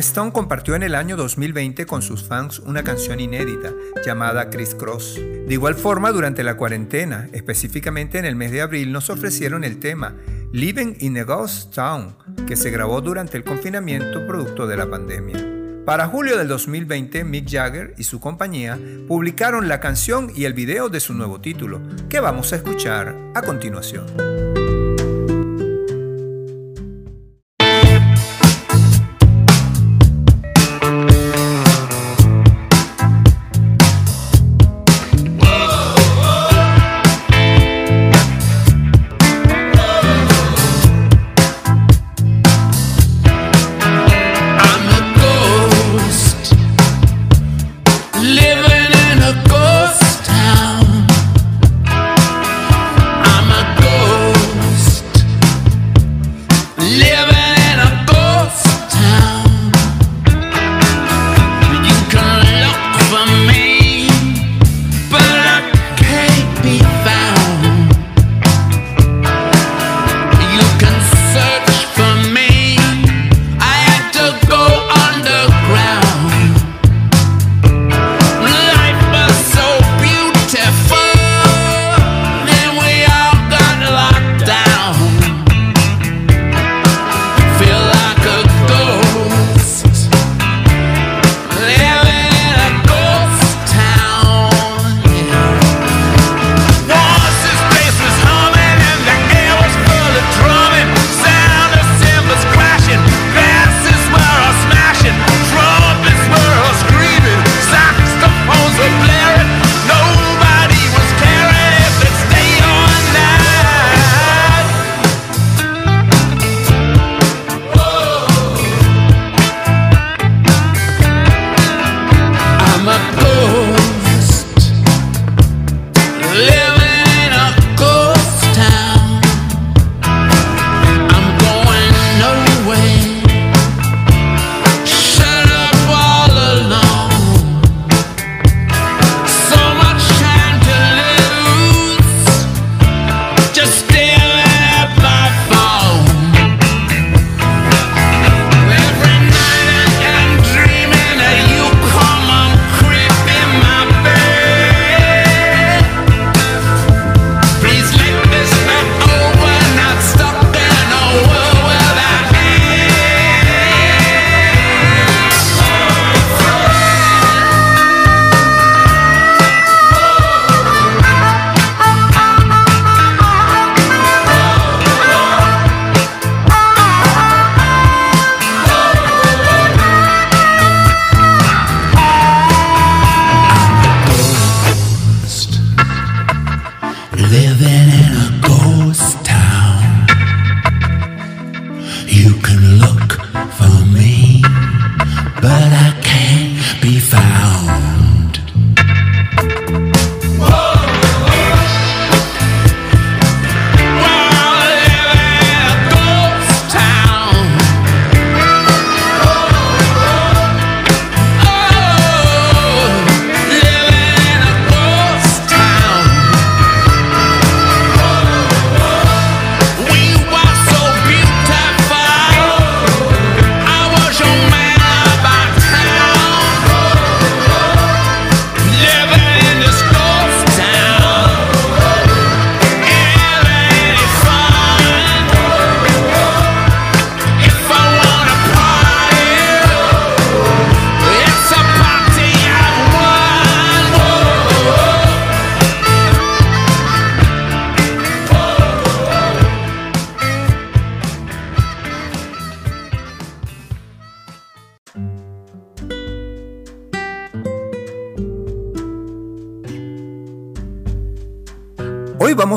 Stone compartió en el año 2020 con sus fans una canción inédita llamada Criss Cross. De igual forma, durante la cuarentena, específicamente en el mes de abril, nos ofrecieron el tema Living in a Ghost Town, que se grabó durante el confinamiento producto de la pandemia. Para julio del 2020, Mick Jagger y su compañía publicaron la canción y el video de su nuevo título, que vamos a escuchar a continuación.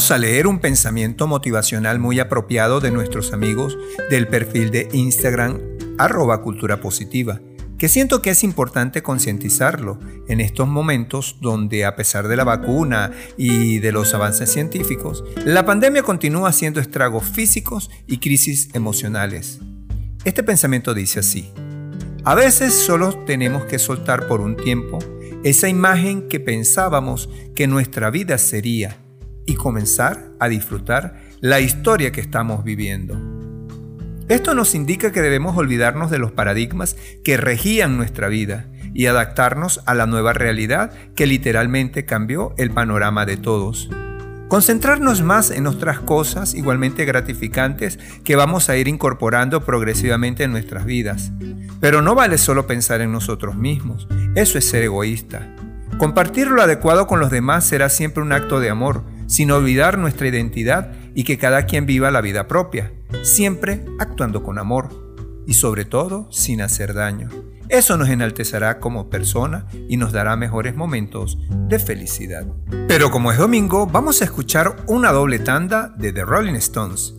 Vamos a leer un pensamiento motivacional muy apropiado de nuestros amigos del perfil de Instagram arroba cultura positiva, que siento que es importante concientizarlo en estos momentos donde a pesar de la vacuna y de los avances científicos, la pandemia continúa haciendo estragos físicos y crisis emocionales. Este pensamiento dice así, a veces solo tenemos que soltar por un tiempo esa imagen que pensábamos que nuestra vida sería y comenzar a disfrutar la historia que estamos viviendo. Esto nos indica que debemos olvidarnos de los paradigmas que regían nuestra vida y adaptarnos a la nueva realidad que literalmente cambió el panorama de todos. Concentrarnos más en otras cosas igualmente gratificantes que vamos a ir incorporando progresivamente en nuestras vidas. Pero no vale solo pensar en nosotros mismos, eso es ser egoísta. Compartir lo adecuado con los demás será siempre un acto de amor, sin olvidar nuestra identidad y que cada quien viva la vida propia, siempre actuando con amor y sobre todo sin hacer daño. Eso nos enaltecerá como persona y nos dará mejores momentos de felicidad. Pero como es domingo, vamos a escuchar una doble tanda de The Rolling Stones.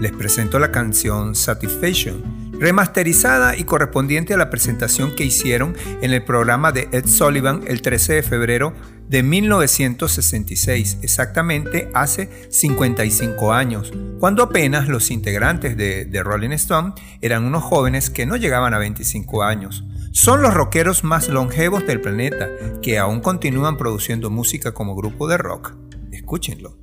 Les presento la canción Satisfaction, remasterizada y correspondiente a la presentación que hicieron en el programa de Ed Sullivan el 13 de febrero de 1966, exactamente hace 55 años, cuando apenas los integrantes de The Rolling Stone eran unos jóvenes que no llegaban a 25 años. Son los rockeros más longevos del planeta, que aún continúan produciendo música como grupo de rock. Escúchenlo.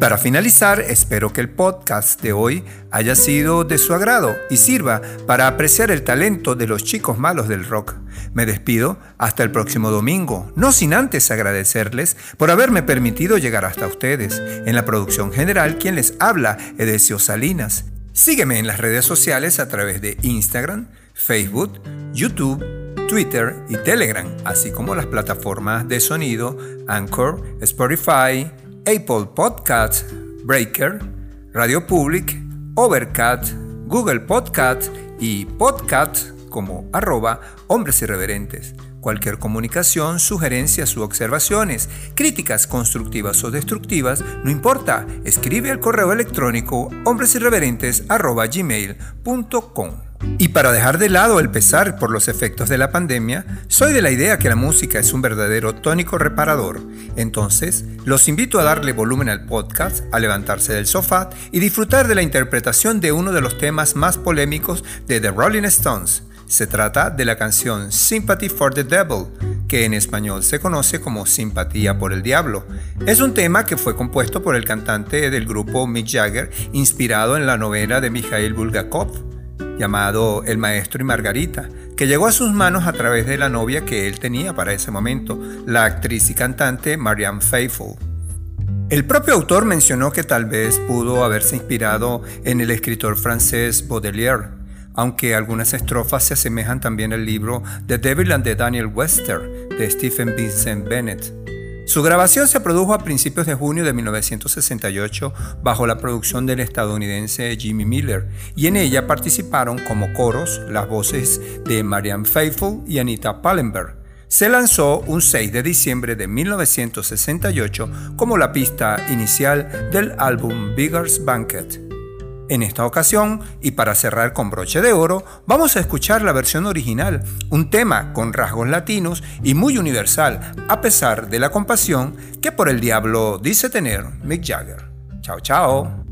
Para finalizar, espero que el podcast de hoy haya sido de su agrado y sirva para apreciar el talento de los chicos malos del rock. Me despido hasta el próximo domingo, no sin antes agradecerles por haberme permitido llegar hasta ustedes. En la producción general, quien les habla, Edesio Salinas. Sígueme en las redes sociales a través de Instagram, Facebook, YouTube, Twitter y Telegram, así como las plataformas de sonido Anchor, Spotify, Apple Podcasts, Breaker, Radio Public, Overcast, Google Podcast y Podcast como arroba hombres irreverentes. Cualquier comunicación, sugerencias u observaciones, críticas constructivas o destructivas, no importa, escribe al correo electrónico hombresirreverentes.gmail.com. Y para dejar de lado el pesar por los efectos de la pandemia, soy de la idea que la música es un verdadero tónico reparador. Entonces, los invito a darle volumen al podcast, a levantarse del sofá y disfrutar de la interpretación de uno de los temas más polémicos de The Rolling Stones. Se trata de la canción Sympathy for the Devil, que en español se conoce como Simpatía por el Diablo. Es un tema que fue compuesto por el cantante del grupo Mick Jagger, inspirado en la novela de Mikhail Bulgakov llamado El Maestro y Margarita, que llegó a sus manos a través de la novia que él tenía para ese momento, la actriz y cantante Marianne Faithfull. El propio autor mencionó que tal vez pudo haberse inspirado en el escritor francés Baudelaire, aunque algunas estrofas se asemejan también al libro The Devil and the Daniel Webster de Stephen Vincent Bennett. Su grabación se produjo a principios de junio de 1968 bajo la producción del estadounidense Jimmy Miller y en ella participaron como coros las voces de Marianne Faithfull y Anita Pallenberg. Se lanzó un 6 de diciembre de 1968 como la pista inicial del álbum Bigger's Banquet. En esta ocasión, y para cerrar con broche de oro, vamos a escuchar la versión original, un tema con rasgos latinos y muy universal, a pesar de la compasión que por el diablo dice tener Mick Jagger. Chao, chao.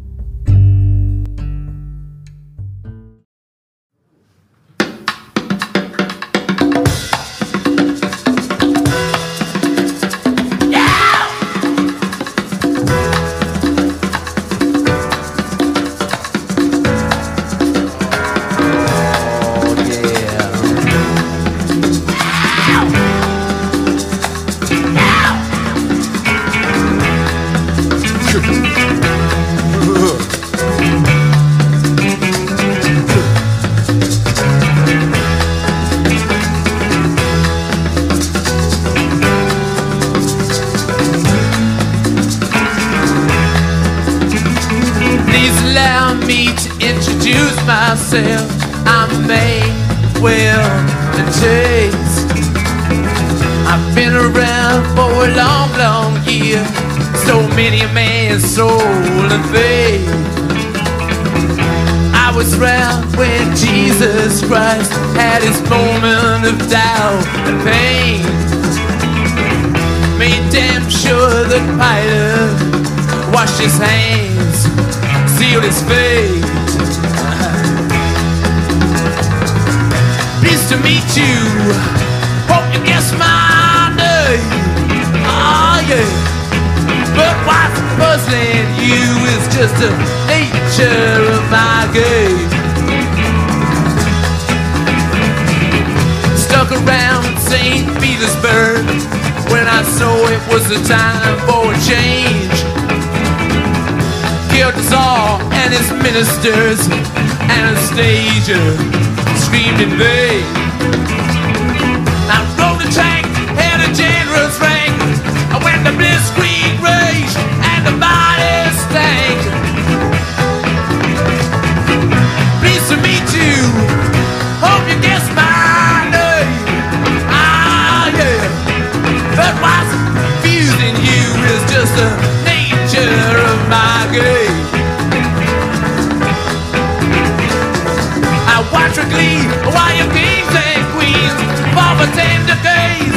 Had his moment of doubt and pain. Made damn sure that pilot washed his hands, sealed his fate. Pleased to meet you. Hope you guess my name. Oh yeah. But what's puzzling you is just the nature of my game. Stuck around St. Petersburg when I saw it was the time for a change. Killed the Tsar and his ministers. Anastasia screamed in vain. I rode the tank, had a generous rank. I went to Blitzkrieg rage and the body stank. Pleased to meet you. Hope you guess my the nature of my game. I watch with glee while your kings and queens fall for ten decades.